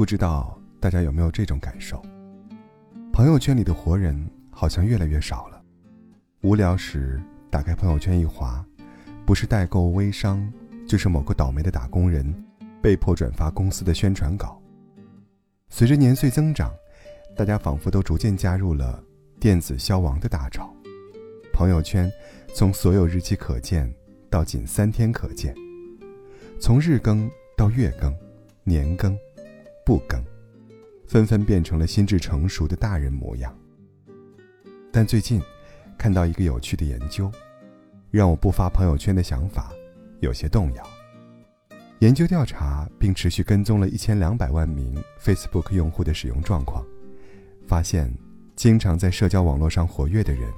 不知道大家有没有这种感受？朋友圈里的活人好像越来越少了。无聊时打开朋友圈一划，不是代购微商，就是某个倒霉的打工人被迫转发公司的宣传稿。随着年岁增长，大家仿佛都逐渐加入了电子消亡的大潮。朋友圈从所有日期可见到仅三天可见，从日更到月更、年更、不更，纷纷变成了心智成熟的大人模样。但最近，看到一个有趣的研究，让我不发朋友圈的想法有些动摇。研究调查并持续跟踪了一千两百万名 Facebook 用户的使用状况，发现，经常在社交网络上活跃的人，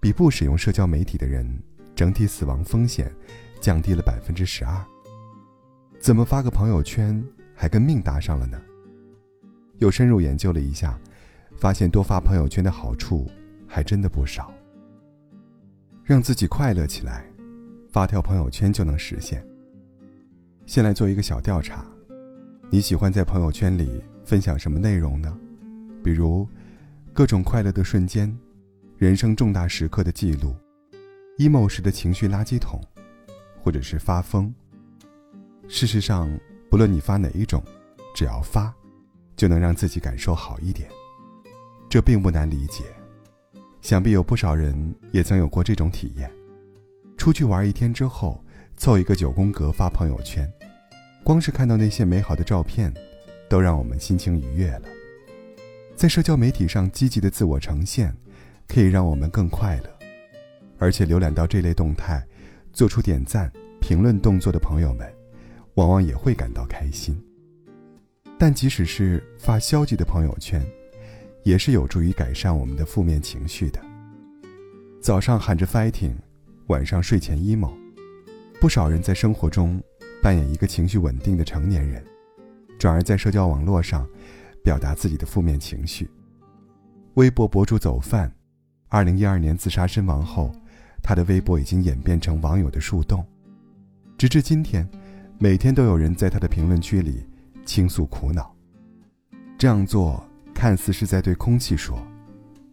比不使用社交媒体的人，整体死亡风险降低了百分之十二。怎么发个朋友圈还跟命搭上了呢？又深入研究了一下，发现多发朋友圈的好处还真的不少。让自己快乐起来，发条朋友圈就能实现。先来做一个小调查，你喜欢在朋友圈里分享什么内容呢？比如，各种快乐的瞬间，人生重大时刻的记录，emo 时的情绪垃圾桶，或者是发疯。事实上，不论你发哪一种，只要发，就能让自己感受好一点。这并不难理解，想必有不少人也曾有过这种体验：出去玩一天之后，凑一个九宫格发朋友圈。光是看到那些美好的照片，都让我们心情愉悦了。在社交媒体上积极的自我呈现，可以让我们更快乐。而且浏览到这类动态，做出点赞、评论动作的朋友们，往往也会感到开心。但即使是发消极的朋友圈，也是有助于改善我们的负面情绪的。早上喊着 fighting，晚上睡前 emo，不少人在生活中。扮演一个情绪稳定的成年人，转而在社交网络上表达自己的负面情绪。微博博主走饭，二零一二年自杀身亡后，他的微博已经演变成网友的树洞。直至今天，每天都有人在他的评论区里倾诉苦恼。这样做看似是在对空气说，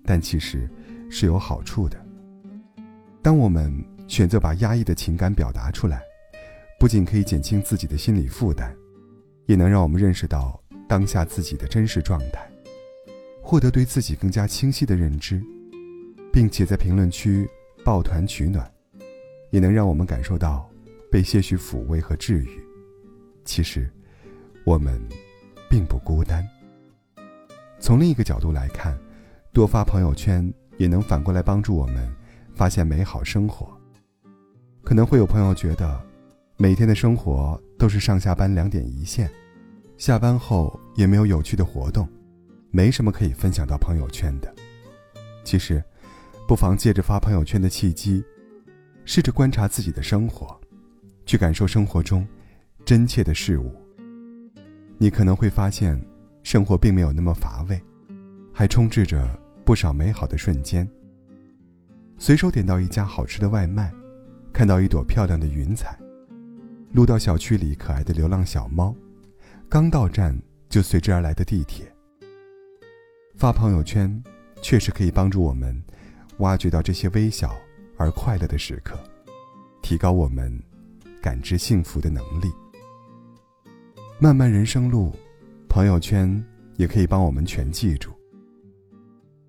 但其实是有好处的。当我们选择把压抑的情感表达出来。不仅可以减轻自己的心理负担，也能让我们认识到当下自己的真实状态，获得对自己更加清晰的认知，并且在评论区抱团取暖，也能让我们感受到被些许抚慰和治愈。其实，我们并不孤单。从另一个角度来看，多发朋友圈也能反过来帮助我们发现美好生活。可能会有朋友觉得。每天的生活都是上下班两点一线，下班后也没有有趣的活动，没什么可以分享到朋友圈的。其实，不妨借着发朋友圈的契机，试着观察自己的生活，去感受生活中真切的事物。你可能会发现，生活并没有那么乏味，还充斥着不少美好的瞬间。随手点到一家好吃的外卖，看到一朵漂亮的云彩。路到小区里可爱的流浪小猫，刚到站就随之而来的地铁。发朋友圈，确实可以帮助我们挖掘到这些微小而快乐的时刻，提高我们感知幸福的能力。漫漫人生路，朋友圈也可以帮我们全记住。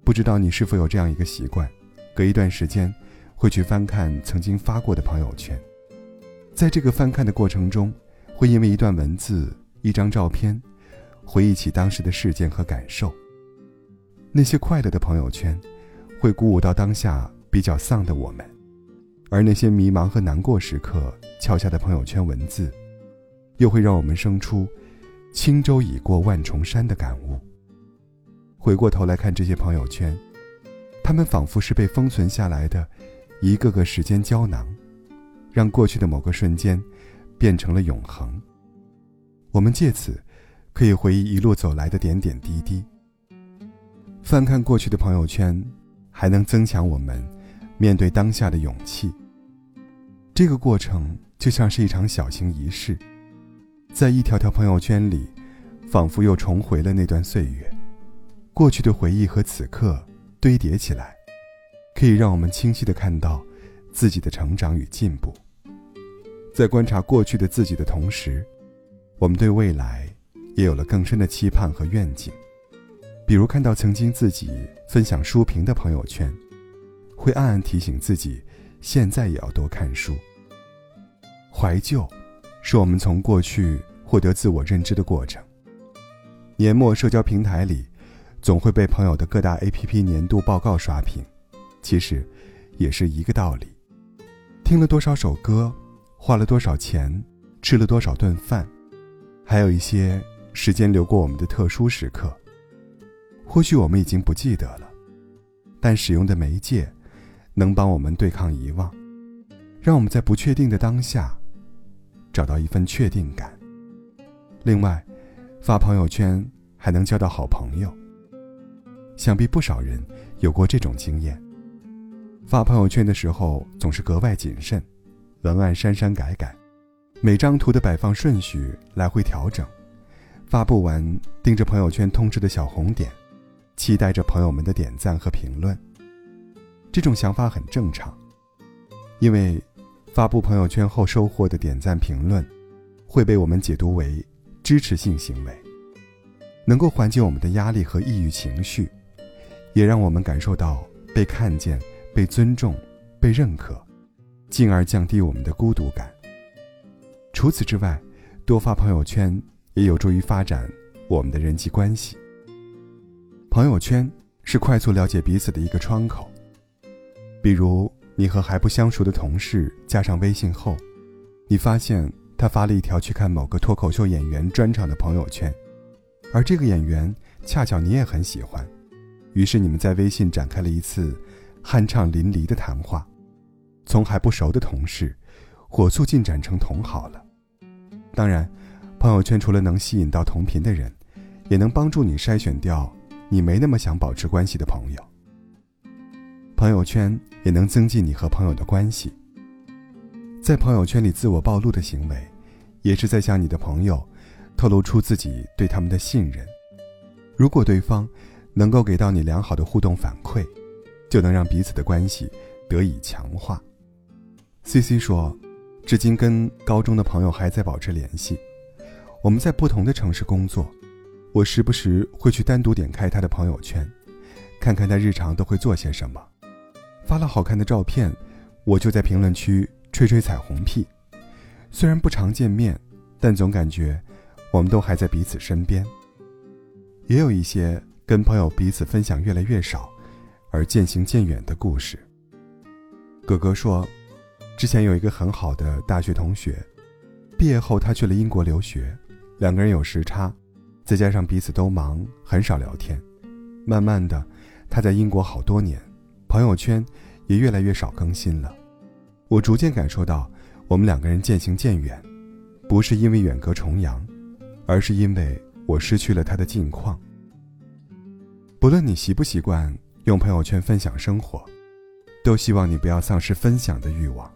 不知道你是否有这样一个习惯，隔一段时间会去翻看曾经发过的朋友圈。在这个翻看的过程中，会因为一段文字、一张照片，回忆起当时的事件和感受。那些快乐的朋友圈，会鼓舞到当下比较丧的我们；而那些迷茫和难过时刻敲下的朋友圈文字，又会让我们生出“轻舟已过万重山”的感悟。回过头来看这些朋友圈，他们仿佛是被封存下来的一个个时间胶囊。让过去的某个瞬间变成了永恒。我们借此可以回忆一路走来的点点滴滴。翻看过去的朋友圈，还能增强我们面对当下的勇气。这个过程就像是一场小型仪式，在一条条朋友圈里，仿佛又重回了那段岁月，过去的回忆和此刻堆叠起来，可以让我们清晰的看到自己的成长与进步。在观察过去的自己的同时，我们对未来也有了更深的期盼和愿景。比如看到曾经自己分享书评的朋友圈，会暗暗提醒自己，现在也要多看书。怀旧，是我们从过去获得自我认知的过程。年末社交平台里，总会被朋友的各大 APP 年度报告刷屏，其实，也是一个道理。听了多少首歌，花了多少钱，吃了多少顿饭，还有一些时间流过我们的特殊时刻。或许我们已经不记得了，但使用的媒介，能帮我们对抗遗忘，让我们在不确定的当下，找到一份确定感。另外。发朋友圈还能交到好朋友。想必不少人有过这种经验。发朋友圈的时候总是格外谨慎，文案删删改改，每张图的摆放顺序来回调整。发布完盯着朋友圈通知的小红点，期待着朋友们的点赞和评论。这种想法很正常，因为发布朋友圈后收获的点赞评论，会被我们解读为。支持性行为能够缓解我们的压力和抑郁情绪，也让我们感受到被看见、被尊重、被认可，进而降低我们的孤独感。除此之外，多发朋友圈也有助于发展我们的人际关系。朋友圈是快速了解彼此的一个窗口，比如你和还不相熟的同事加上微信后，你发现。他发了一条去看某个脱口秀演员专场的朋友圈，而这个演员恰巧你也很喜欢，于是你们在微信展开了一次酣畅淋漓的谈话，从还不熟的同事，火速进展成同好了。当然，朋友圈除了能吸引到同频的人，也能帮助你筛选掉你没那么想保持关系的朋友。朋友圈也能增进你和朋友的关系。在朋友圈里自我暴露的行为，也是在向你的朋友透露出自己对他们的信任。如果对方能够给到你良好的互动反馈，就能让彼此的关系得以强化。C C 说，至今跟高中的朋友还在保持联系。我们在不同的城市工作，我时不时会去单独点开他的朋友圈，看看他日常都会做些什么。发了好看的照片，我就在评论区。吹吹彩虹屁，虽然不常见面，但总感觉我们都还在彼此身边。也有一些跟朋友彼此分享越来越少，而渐行渐远的故事。哥哥说，之前有一个很好的大学同学，毕业后他去了英国留学，两个人有时差，再加上彼此都忙，很少聊天。慢慢的，他在英国好多年，朋友圈也越来越少更新了。我逐渐感受到，我们两个人渐行渐远，不是因为远隔重洋，而是因为我失去了他的近况。不论你习不习惯用朋友圈分享生活，都希望你不要丧失分享的欲望。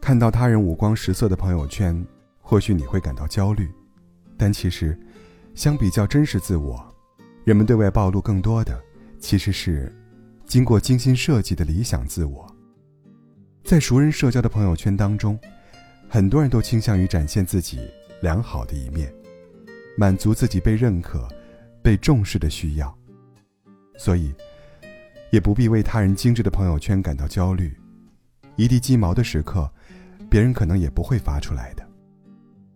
看到他人五光十色的朋友圈，或许你会感到焦虑，但其实，相比较真实自我，人们对外暴露更多的，其实是经过精心设计的理想自我。在熟人社交的朋友圈当中，很多人都倾向于展现自己良好的一面，满足自己被认可、被重视的需要。所以，也不必为他人精致的朋友圈感到焦虑。一地鸡毛的时刻，别人可能也不会发出来的。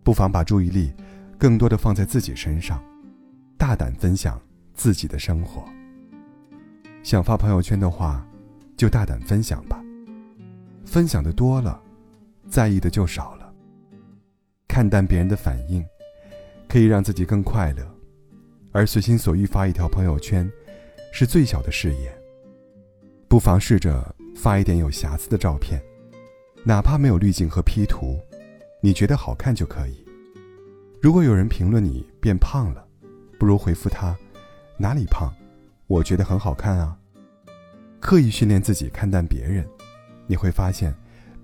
不妨把注意力更多的放在自己身上，大胆分享自己的生活。想发朋友圈的话，就大胆分享吧。分享的多了，在意的就少了。看淡别人的反应，可以让自己更快乐。而随心所欲发一条朋友圈，是最小的誓言。不妨试着发一点有瑕疵的照片，哪怕没有滤镜和 P 图，你觉得好看就可以。如果有人评论你变胖了，不如回复他：哪里胖？我觉得很好看啊。刻意训练自己看淡别人。你会发现，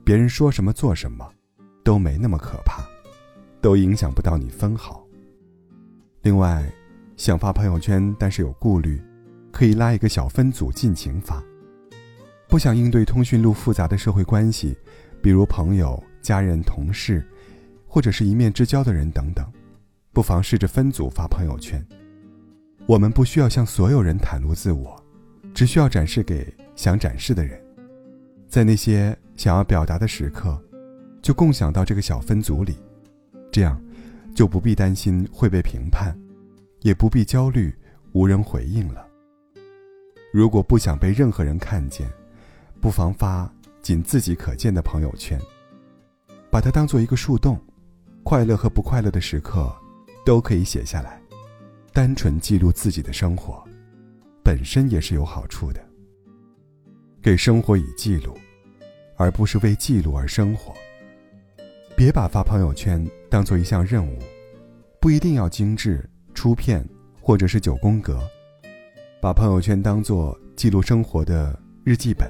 别人说什么做什么，都没那么可怕，都影响不到你分毫。另外，想发朋友圈但是有顾虑，可以拉一个小分组尽情发。不想应对通讯录复杂的社会关系，比如朋友、家人、同事，或者是一面之交的人等等，不妨试着分组发朋友圈。我们不需要向所有人袒露自我，只需要展示给想展示的人。在那些想要表达的时刻，就共享到这个小分组里，这样就不必担心会被评判，也不必焦虑无人回应了。如果不想被任何人看见，不妨发仅自己可见的朋友圈，把它当做一个树洞，快乐和不快乐的时刻都可以写下来，单纯记录自己的生活，本身也是有好处的。给生活以记录，而不是为记录而生活。别把发朋友圈当做一项任务，不一定要精致出片或者是九宫格，把朋友圈当做记录生活的日记本。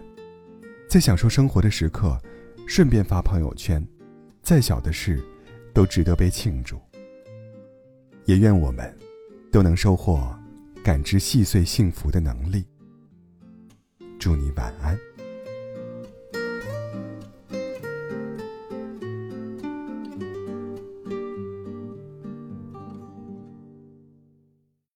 在享受生活的时刻，顺便发朋友圈，再小的事，都值得被庆祝。也愿我们，都能收获感知细碎幸福的能力。祝你晚安。